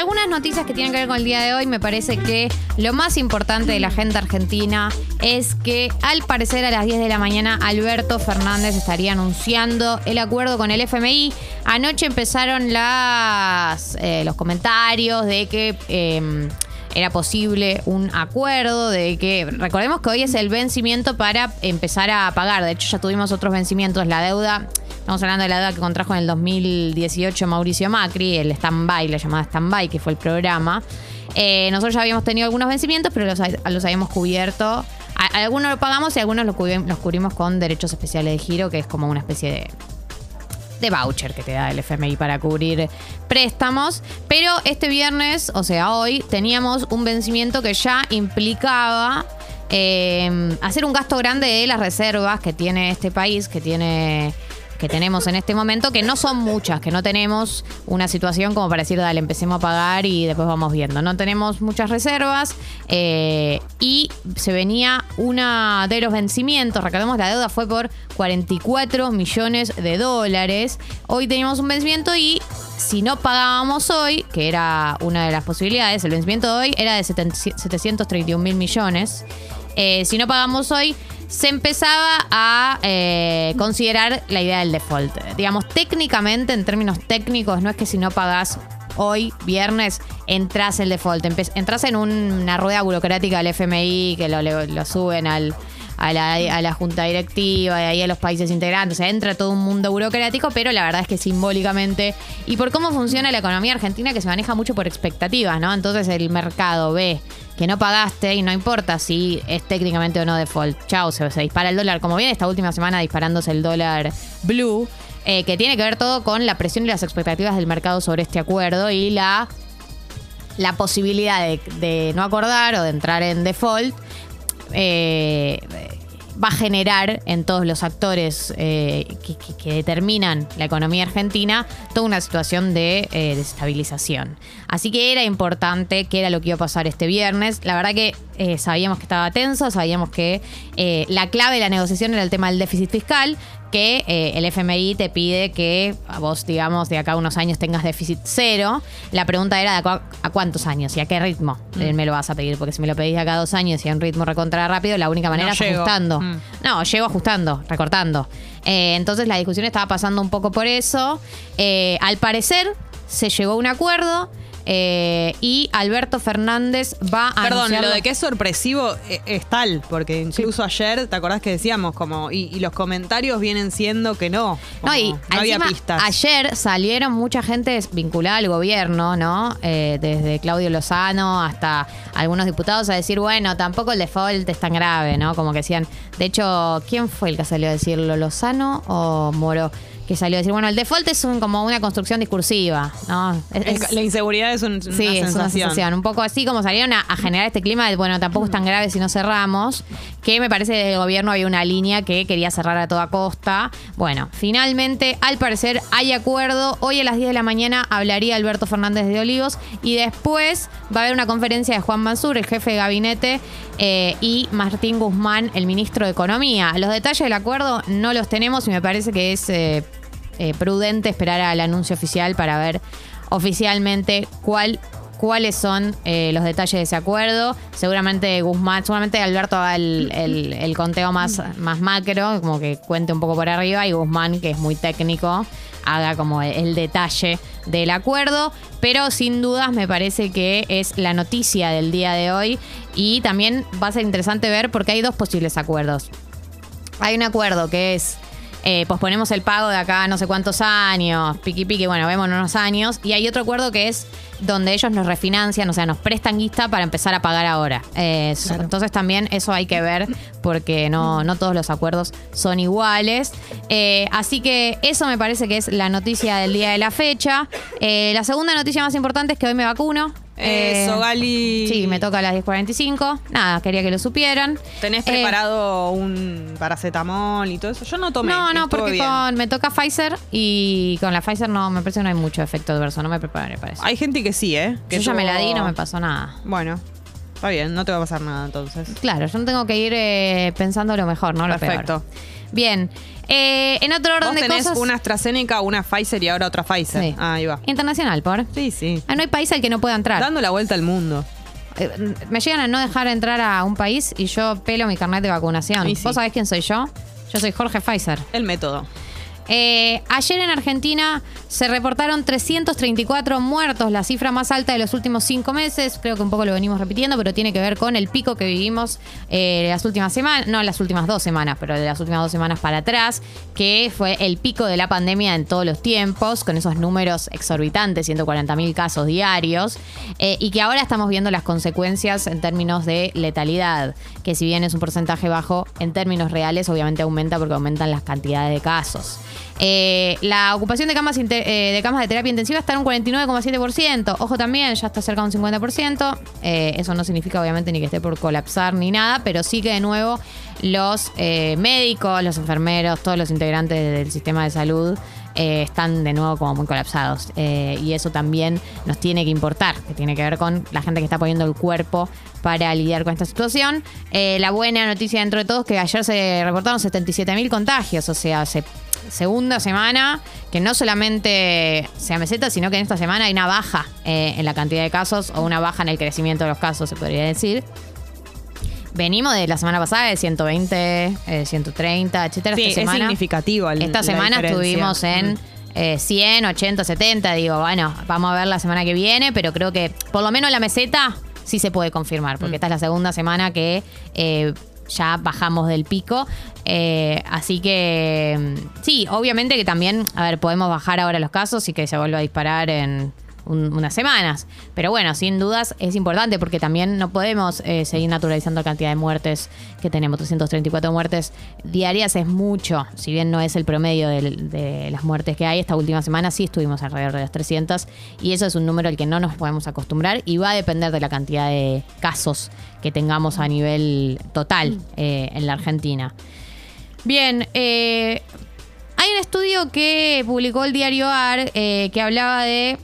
algunas noticias que tienen que ver con el día de hoy, me parece que lo más importante de la gente argentina es que al parecer a las 10 de la mañana Alberto Fernández estaría anunciando el acuerdo con el FMI. Anoche empezaron eh, los comentarios de que... eh, era posible un acuerdo de que recordemos que hoy es el vencimiento para empezar a pagar. De hecho, ya tuvimos otros vencimientos. La deuda, estamos hablando de la deuda que contrajo en el 2018 Mauricio Macri, el stand-by, la llamada stand-by, que fue el programa. Eh, nosotros ya habíamos tenido algunos vencimientos, pero los, los habíamos cubierto. Algunos lo pagamos y algunos los cubrimos con derechos especiales de giro, que es como una especie de de voucher que te da el FMI para cubrir préstamos. Pero este viernes, o sea, hoy, teníamos un vencimiento que ya implicaba eh, hacer un gasto grande de las reservas que tiene este país, que tiene que tenemos en este momento, que no son muchas, que no tenemos una situación como para decir, dale, empecemos a pagar y después vamos viendo. No tenemos muchas reservas eh, y se venía una de los vencimientos, recordemos, la deuda fue por 44 millones de dólares. Hoy teníamos un vencimiento y si no pagábamos hoy, que era una de las posibilidades, el vencimiento de hoy era de 731 mil millones. Eh, si no pagamos hoy, se empezaba a eh, considerar la idea del default. Digamos, técnicamente, en términos técnicos, no es que si no pagás hoy, viernes, entras el default. Entras en una rueda burocrática del FMI que lo, lo- lo suben al, a, la, a la junta directiva y ahí a los países integrantes. Entra todo un mundo burocrático, pero la verdad es que simbólicamente y por cómo funciona la economía argentina que se maneja mucho por expectativas, ¿no? Entonces el mercado ve que no pagaste y no importa si es técnicamente o no default. Chau, se, se dispara el dólar. Como viene esta última semana disparándose el dólar blue, eh, que tiene que ver todo con la presión y las expectativas del mercado sobre este acuerdo y la la posibilidad de, de no acordar o de entrar en default eh, va a generar en todos los actores eh, que, determinan la economía argentina toda una situación de eh, desestabilización. Así que era importante que era lo que iba a pasar este viernes. La verdad que eh, sabíamos que estaba tenso, sabíamos que eh, la clave de la negociación era el tema del déficit fiscal que eh, el FMI te pide que vos, digamos, de acá a unos años tengas déficit cero. La pregunta era de acá a cuántos años y a qué ritmo eh, me lo vas a pedir, porque si me lo pedís de acá a dos años y a un ritmo recontra rápido, la única manera No es llego. ajustando. Mm. No, llego ajustando, recortando. Eh, entonces la discusión estaba pasando un poco por eso. Eh, al parecer se llegó a un acuerdo. Eh, y Alberto Fernández va a Perdón, lo de que es sorpresivo eh, es tal, porque incluso ayer, ¿te acordás que decíamos? como y, y los comentarios vienen siendo que no. No, y no había encima, pistas. Ayer salieron mucha gente vinculada al gobierno, ¿no? Eh, desde Claudio Lozano hasta algunos diputados a decir, bueno, tampoco el default es tan grave, ¿no? Como que decían. De hecho, ¿quién fue el que salió a decirlo? ¿Lozano o Moro? Que salió a decir, bueno, el default es un- como una construcción discursiva, ¿no? Es- es- la inseguridad es, un- Sí, una, es una sensación. sensación. Un poco así como salieron a, a generar este clima de, bueno, tampoco es tan grave si no cerramos, que me parece que desde el gobierno había una línea que quería cerrar a toda costa. Bueno, finalmente, al parecer, hay acuerdo. Hoy a las 10 de la mañana hablaría Alberto Fernández de Olivos y después va a haber una conferencia de Juan Mansur, el jefe de gabinete, eh, y Martín Guzmán, el ministro de Economía. Los detalles del acuerdo no los tenemos y me parece que es... eh, eh, prudente esperar al anuncio oficial para ver oficialmente cuál cuáles son eh, los detalles de ese acuerdo. Seguramente Guzmán, seguramente Alberto haga el, el- conteo más, más macro, como que cuente un poco por arriba, y Guzmán, que es muy técnico, haga como el detalle del acuerdo. Pero sin dudas me parece que es la noticia del día de hoy. Y también va a ser interesante ver porque hay dos posibles acuerdos. Hay un acuerdo que es eh, posponemos el pago de acá no sé cuántos años, piqui piqui, bueno, vemos unos años. Y hay otro acuerdo que es donde ellos nos refinancian, o sea, nos prestan guita para empezar a pagar ahora. Eh, Entonces también eso hay que ver porque no, no todos los acuerdos son iguales. Eh, así que eso me parece que es la noticia del día de la fecha. La segunda noticia más importante es que hoy me vacuno. Eso, Eh, Gali. Sí, me toca a las 10.45. Nada, quería que lo supieran. ¿Tenés Eh, preparado un paracetamol y todo eso? Yo no tomé. No, no, porque con, me toca Pfizer y con la Pfizer no, me parece que no hay mucho efecto adverso, no me preparé para eso. Hay gente que sí, ¿eh? Que Yo ya me la di y no me pasó nada. Bueno, está bien, no te va a pasar nada entonces. Claro, yo no tengo que ir eh, pensando lo mejor, no lo Perfecto. peor. Bien, Eh, en otro orden Vos de tenés cosas. una AstraZeneca, una Pfizer y ahora otra Pfizer. Sí. Ah, ahí va. Internacional, por. Sí, sí. Ah, no hay país al que no pueda entrar. Dando la vuelta al mundo. Eh, me llegan a no dejar entrar a un país y yo pelo mi carnet de vacunación. Y sí. ¿Vos sabés quién soy yo? Yo soy Jorge Pfizer. El método. Eh, ayer en Argentina se reportaron 334 muertos, la cifra más alta de los últimos cinco meses. Creo que un poco lo venimos repitiendo, pero tiene que ver con el pico que vivimos eh, las últimas semanas, no las últimas dos semanas, pero de las últimas dos semanas para atrás, que fue el pico de la pandemia en todos los tiempos, con esos números exorbitantes, 140 mil casos diarios, eh, y que ahora estamos viendo las consecuencias en términos de letalidad, que si bien es un porcentaje bajo, en términos reales obviamente aumenta porque aumentan las cantidades de casos. Eh, la ocupación de camas, eh, de camas de terapia intensiva está en un 49,7%. Ojo también, ya está cerca de un 50%. Eh, eso no significa obviamente ni que esté por colapsar ni nada, pero sí que de nuevo los eh, médicos, los enfermeros, todos los integrantes del sistema de salud están de nuevo como muy colapsados. Y eso también nos tiene que importar, que tiene que ver con la gente que está poniendo el cuerpo para lidiar con esta situación. La buena noticia dentro de todo es que ayer se reportaron 77 mil contagios, o sea, se segunda semana que no solamente sea meseta, sino que en esta semana hay una baja eh, en la cantidad de casos o una baja en el crecimiento de los casos, se podría decir. Venimos de la semana pasada de 120, eh, 130, etcétera. Sí, esta es semana, significativo el- Esta semana diferencia. estuvimos en Mm. eh, 100, 80, 70. Digo, bueno, vamos a ver la semana que viene, pero creo que por lo menos la meseta sí se puede confirmar, porque esta es la segunda semana que eh, ya bajamos del pico. Eh, así que mm, sí, obviamente que también, a ver, podemos bajar ahora los casos y que se vuelva a disparar en un- unas semanas. Pero bueno, sin dudas es importante porque también no podemos eh, seguir naturalizando la cantidad de muertes que tenemos. 334 muertes diarias es mucho, si bien no es el promedio de, las muertes que hay. Esta última semana sí estuvimos alrededor de las 300 y eso es un número al que no nos podemos acostumbrar y va a depender de la cantidad de casos que tengamos a nivel total eh, en la Argentina. Bien, eh, hay un estudio que publicó el diario AR que hablaba de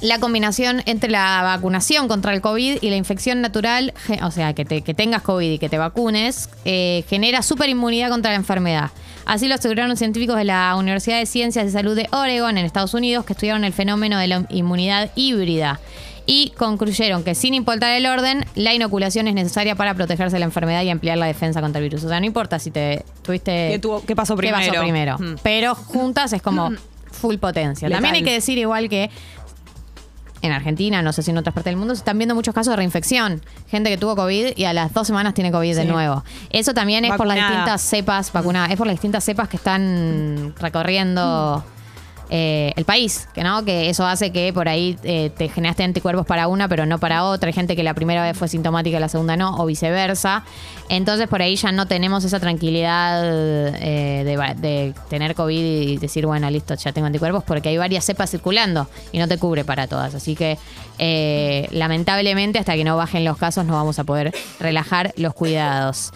la combinación entre la vacunación contra el COVID y la infección natural, o sea, que, te- que tengas COVID y que te vacunes, eh, genera superinmunidad contra la enfermedad. Así lo aseguraron científicos de la Universidad de Ciencias de Salud de Oregon, en Estados Unidos, que estudiaron el fenómeno de la inmunidad híbrida. Y concluyeron que sin importar el orden, la inoculación es necesaria para protegerse de la enfermedad y ampliar la defensa contra el virus. O sea, no importa si te tuviste... ¿Qué tuvo- qué pasó ¿Qué pasó primero? primero? Mm. Pero juntas es como full potencia. También hay que decir igual que en Argentina, no sé si en otras partes del mundo, se están viendo muchos casos de reinfección. Gente que tuvo COVID y a las dos semanas tiene COVID de nuevo. Eso también es por las distintas cepas vacunadas, es por las distintas cepas que están recorriendo eh, el país, que no, que eso hace que por ahí eh, te generaste anticuerpos para una, pero no para otra. Hay gente que la primera vez fue sintomática y la segunda no, o viceversa. Entonces por ahí ya no tenemos esa tranquilidad eh, de, de tener COVID y decir, bueno, listo, ya tengo anticuerpos, porque hay varias cepas circulando y no te cubre para todas. Así que eh, lamentablemente hasta que no bajen los casos no vamos a poder relajar los cuidados.